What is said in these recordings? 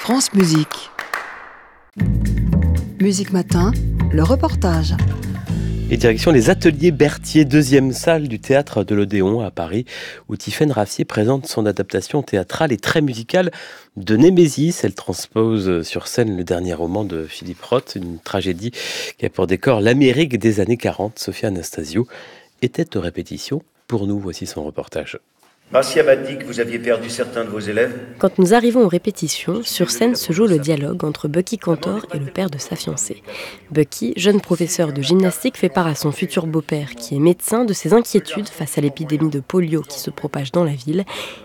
France Musique. Musique Matin, le reportage. Et direction les ateliers Berthier, deuxième salle du théâtre de l'Odéon à Paris, où Tiffaine Raffier présente son adaptation théâtrale et très musicale de Némésis. Elle transpose sur scène le dernier roman de Philippe Roth, une tragédie qui a pour décor l'Amérique des années 40. Sophia Anastasio était aux répétitions. Pour nous, voici son reportage. Marcia m'a dit que vous aviez perdu certains de vos élèves. Quand nous arrivons aux répétitions, sur scène se joue le dialogue entre Bucky Cantor et le père de sa fiancée. Bucky, jeune professeur de gymnastique, fait part à son futur beau-père, qui est médecin, de ses inquiétudes face à l'épidémie de polio qui se propage dans la ville.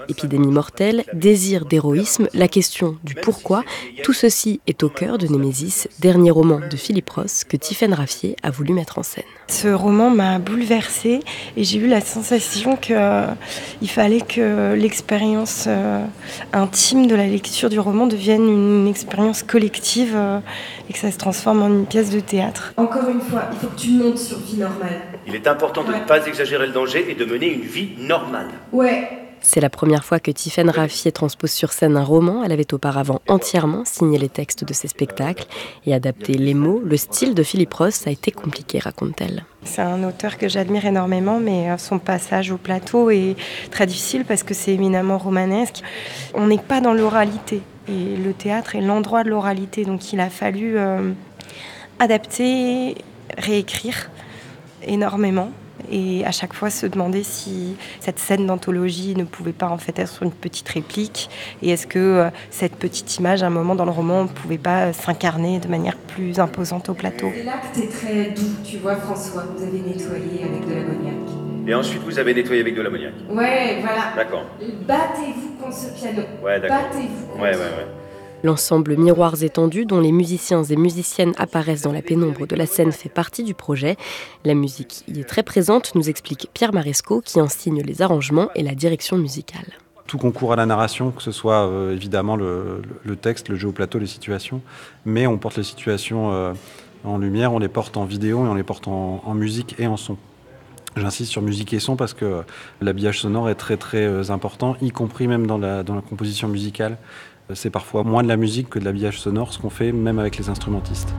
Épidémie mortelle, désir d'héroïsme, la question du pourquoi, tout ceci est au cœur de Némésis, dernier roman de Philippe Ross que Tiffaine Raffier a voulu mettre en scène. Ce roman m'a bouleversée et j'ai eu la sensation qu'il euh, fallait que l'expérience euh, intime de la lecture du roman devienne une expérience collective euh, et que ça se transforme en une pièce de théâtre. Encore une fois, il faut que tu montes sur vie normale. Il est important de ne pas exagérer le danger et de mener une vie normale. Ouais, c'est la première fois que Tiffaine Raffier transpose sur scène un roman. Elle avait auparavant entièrement signé les textes de ses spectacles et adapté les mots. Le style de Philippe Ross a été compliqué, raconte-t-elle. C'est un auteur que j'admire énormément, mais euh, son passage au plateau est très difficile parce que c'est éminemment romanesque. On n'est pas dans l'oralité et le théâtre est l'endroit de l'oralité, donc il a fallu euh, adapter, réécrire énormément et à chaque fois se demander si cette scène d'anthologie ne pouvait pas en fait être une petite réplique et est-ce que euh, cette petite image à un moment dans le roman ne pouvait pas s'incarner de manière plus imposante au plateau? L'acte est très doux, tu vois François, vous avez nettoyé avec de l'ammoniac. Et ensuite vous avez nettoyé avec de l'ammoniac. Ouais, voilà. D'accord. Battez-vous contre ce piano. Ouais, d'accord. Battez-vous contre. Ouais, ouais, ouais. L'ensemble Miroirs étendus, dont les musiciens et musiciennes apparaissent dans la pénombre de la scène, fait partie du projet. La musique y est très présente, nous explique Pierre Maresco, qui en signe les arrangements et la direction musicale. Tout concourt à la narration, que ce soit euh, évidemment le, texte, le jeu au plateau, les situations, mais on porte les situations euh, en lumière, on les porte en vidéo et on les porte en, musique et en son. J'insiste sur musique et son parce que l'habillage sonore est très très euh, important, y compris même dans la composition musicale. C'est parfois moins de la musique que de l'habillage sonore, ce qu'on fait même avec les instrumentistes.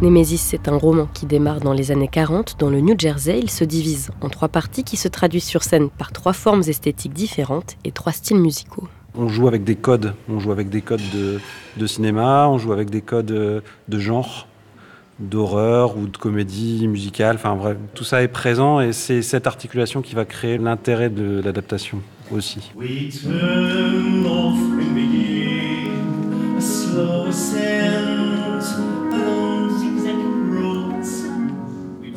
Némésis, c'est un roman qui démarre dans les années 40 dans le New Jersey. Il se divise en trois parties qui se traduisent sur scène par trois formes esthétiques différentes et trois styles musicaux. On joue avec des codes, on joue avec des codes de, de cinéma, on joue avec des codes de genre, d'horreur ou de comédie musicale. Enfin bref, tout ça est présent et c'est cette articulation qui va créer l'intérêt de l'adaptation aussi.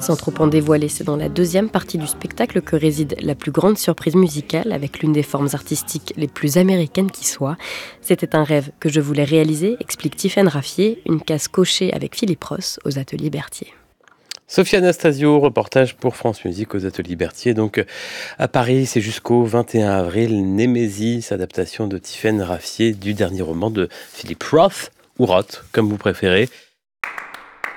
Sans trop en dévoiler, c'est dans la deuxième partie du spectacle que réside la plus grande surprise musicale, avec l'une des formes artistiques les plus américaines qui soit. C'était un rêve que je voulais réaliser, explique Tiffaine Raffier, une case cochée avec Philippe Ross aux ateliers Berthier. Sophie Anastasio, reportage pour France Musique aux Ateliers Berthier. Donc à Paris, c'est jusqu'au 21 avril. Némésis, adaptation de Tiffaine Raffier du dernier roman de Philippe Roth, ou Roth, comme vous préférez